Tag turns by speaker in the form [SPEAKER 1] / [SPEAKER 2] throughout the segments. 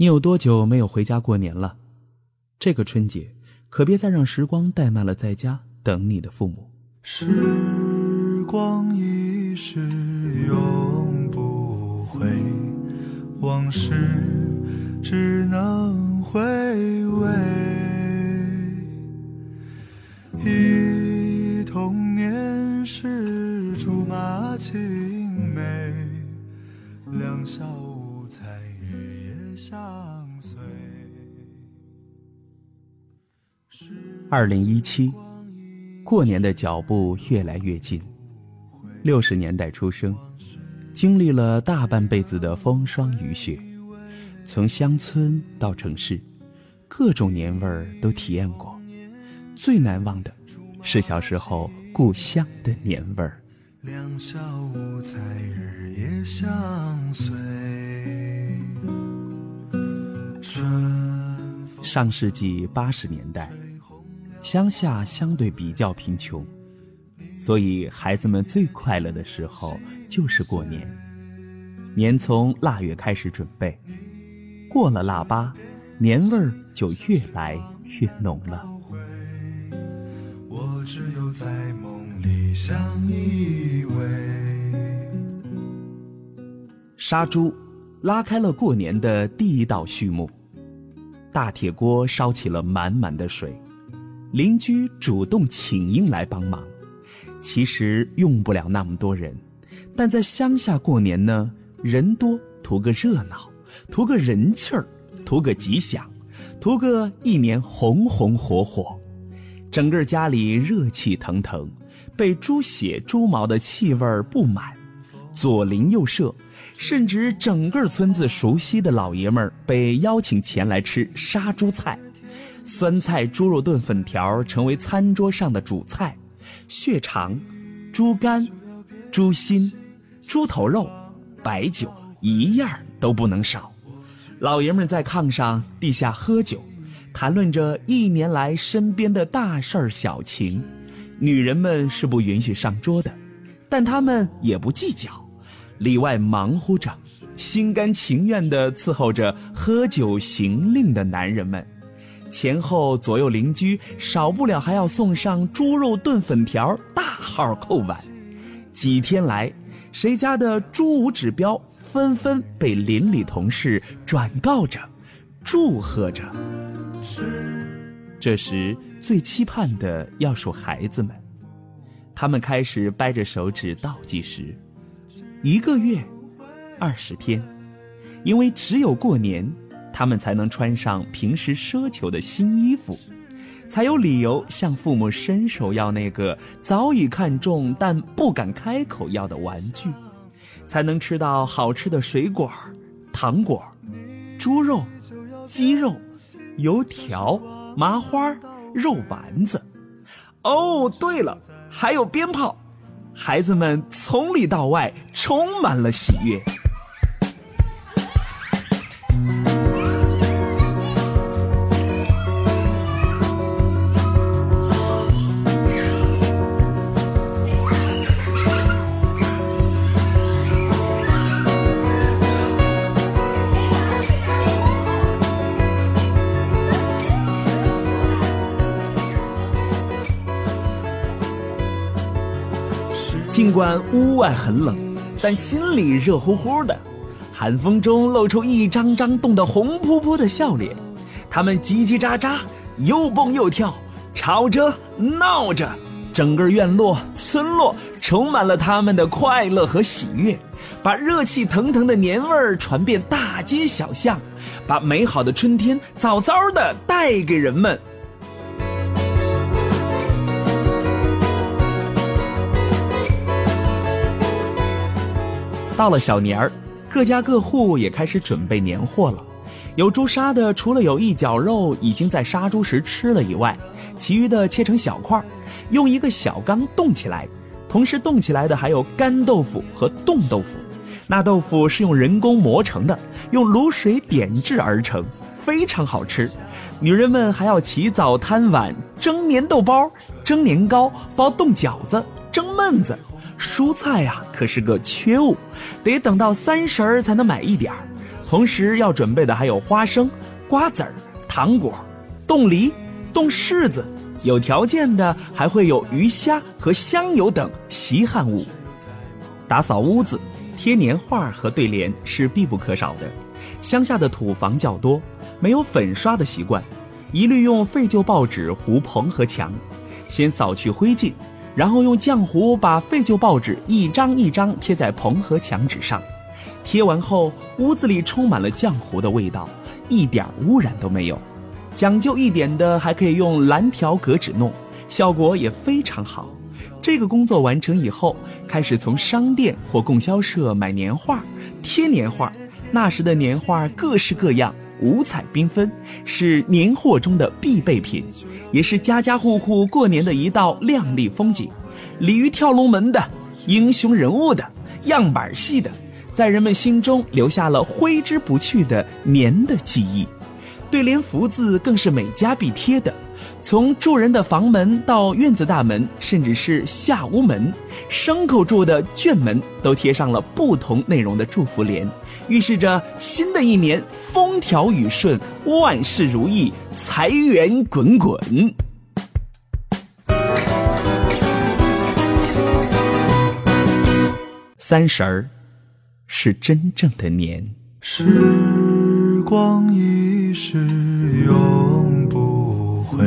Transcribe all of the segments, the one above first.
[SPEAKER 1] 你有多久没有回家过年了？这个春节可别再让时光怠慢了在家等你的父母。
[SPEAKER 2] 时光一逝永不回，往事只能回味。忆童年时竹马青梅，两小无相随。
[SPEAKER 1] 二零一七，过年的脚步越来越近。六十年代出生，经历了大半辈子的风霜雨雪，从乡村到城市，各种年味儿都体验过。最难忘的，是小时候故乡的年味儿。
[SPEAKER 2] 两小无猜日夜相随。
[SPEAKER 1] 上世纪八十年代，乡下相对比较贫穷，所以孩子们最快乐的时候就是过年。年从腊月开始准备，过了腊八，年味儿就越来越浓了。
[SPEAKER 2] 我只有在梦里相依偎。
[SPEAKER 1] 杀猪，拉开了过年的第一道序幕。大铁锅烧起了满满的水，邻居主动请缨来帮忙。其实用不了那么多人，但在乡下过年呢，人多图个热闹，图个人气儿，图个吉祥，图个一年红红火火。整个家里热气腾腾，被猪血、猪毛的气味儿布满，左邻右舍，甚至整个村子熟悉的老爷们儿被邀请前来吃杀猪菜，酸菜猪肉炖粉条成为餐桌上的主菜，血肠、猪肝、猪心、猪头肉、白酒一样都不能少。老爷们在炕上地下喝酒。谈论着一年来身边的大事儿小情，女人们是不允许上桌的，但他们也不计较，里外忙乎着，心甘情愿地伺候着喝酒行令的男人们。前后左右邻居少不了还要送上猪肉炖粉条，大号扣碗。几天来，谁家的猪五指标纷纷被邻里同事转告着，祝贺着。这时最期盼的要数孩子们，他们开始掰着手指倒计时，一个月，二十天，因为只有过年，他们才能穿上平时奢求的新衣服，才有理由向父母伸手要那个早已看中但不敢开口要的玩具，才能吃到好吃的水果、糖果、猪肉、鸡肉。油条、麻花、肉丸子，哦，对了，还有鞭炮，孩子们从里到外充满了喜悦。尽管屋外很冷，但心里热乎乎的。寒风中露出一张张冻得红扑扑的笑脸，他们叽叽喳喳，又蹦又跳，吵着闹着，整个院落、村落充满了他们的快乐和喜悦，把热气腾腾的年味儿传遍大街小巷，把美好的春天早早的带给人们。到了小年儿，各家各户也开始准备年货了。有猪杀的，除了有一角肉已经在杀猪时吃了以外，其余的切成小块，用一个小缸冻起来。同时冻起来的还有干豆腐和冻豆腐。那豆腐是用人工磨成的，用卤水点制而成，非常好吃。女人们还要起早贪晚蒸年豆包、蒸年糕、包冻饺子、蒸焖子。蔬菜呀，可是个缺物，得等到三十儿才能买一点儿。同时要准备的还有花生、瓜子儿、糖果、冻梨、冻柿子，有条件的还会有鱼虾和香油等稀罕物。打扫屋子、贴年画和对联是必不可少的。乡下的土房较多，没有粉刷的习惯，一律用废旧报纸糊棚和墙，先扫去灰烬，然后用浆糊把废旧报纸一张一张贴在棚和墙纸上。贴完后，屋子里充满了浆糊的味道，一点污染都没有。讲究一点的，还可以用蓝条格纸弄，效果也非常好。这个工作完成以后，开始从商店或供销社买年画，贴年画。那时的年画各式各样，五彩缤纷，是年货中的必备品，也是家家户户过年的一道亮丽风景。鲤鱼跳龙门的，英雄人物的，样板戏的。在人们心中留下了挥之不去的年的记忆，对联福字更是每家必贴的。从住人的房门到院子大门，甚至是下屋门、牲口住的圈门，都贴上了不同内容的祝福联，预示着新的一年风调雨顺、万事如意、财源滚滚。三十儿。是真正的年。
[SPEAKER 2] 时光一逝永回，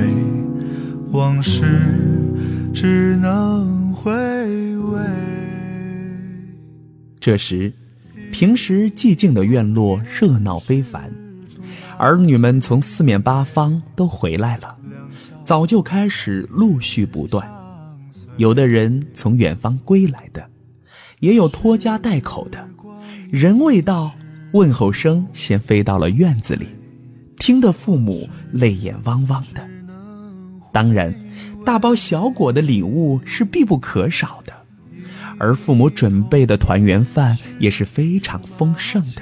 [SPEAKER 2] 往事只能回味。
[SPEAKER 1] 这时，平时寂静的院落热闹非凡，儿女们从四面八方都回来了，早就开始陆续不断。有的人从远方归来的，也有拖家带口的。人未到，问候声先飞到了院子里，听得父母泪眼汪汪的。当然，大包小裹的礼物是必不可少的，而父母准备的团圆饭也是非常丰盛的，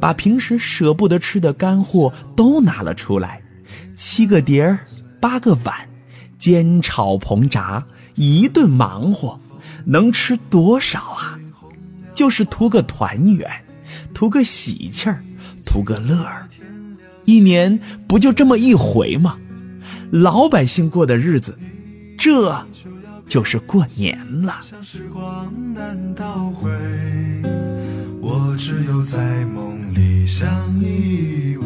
[SPEAKER 1] 把平时舍不得吃的干货都拿了出来，七个碟儿，八个碗，煎炒烹炸，一顿忙活，能吃多少啊？就是图个团圆，图个喜气儿，图个乐儿。一年不就这么一回吗？老百姓过的日子，这就是过年了。
[SPEAKER 2] 我只有在梦里相依偎。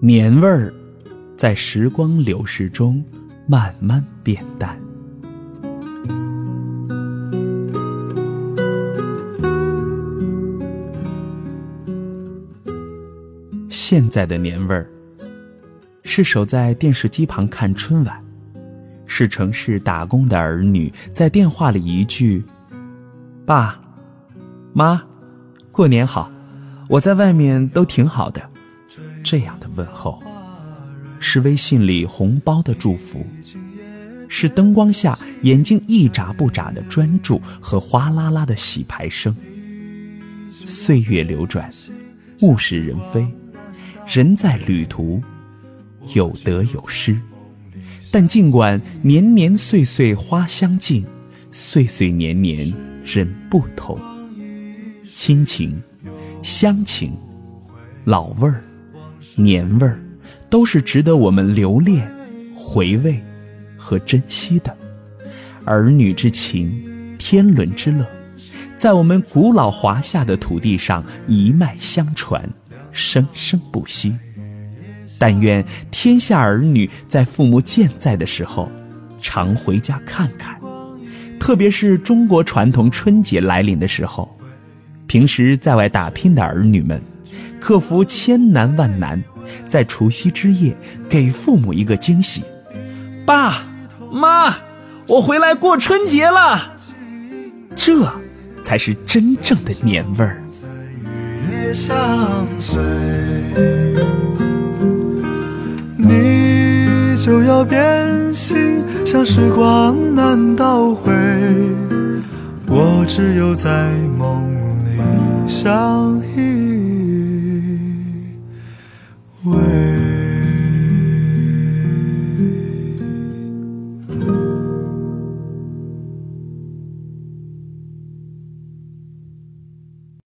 [SPEAKER 1] 年味儿，在时光流逝中慢慢变淡。现在的年味儿，是守在电视机旁看春晚，是城市打工的儿女在电话里一句“爸，妈，过年好，我在外面都挺好的”这样的问候，是微信里红包的祝福，是灯光下眼睛一眨不眨的专注和哗啦啦的洗牌声。岁月流转，物是人非。人在旅途，有得有失，但尽管年年岁岁花相近，岁岁年年人不同，亲情、乡情、老味儿、年味儿，都是值得我们留恋、回味和珍惜的。儿女之情，天伦之乐，在我们古老华夏的土地上一脉相传。生生不息。但愿天下儿女在父母健在的时候，常回家看看。特别是中国传统春节来临的时候，平时在外打拼的儿女们，克服千难万难，在除夕之夜给父母一个惊喜。爸妈，我回来过春节了。这才是真正的年味儿。
[SPEAKER 2] 相随。你就要变心像时光难倒回我只有在梦里相依偎。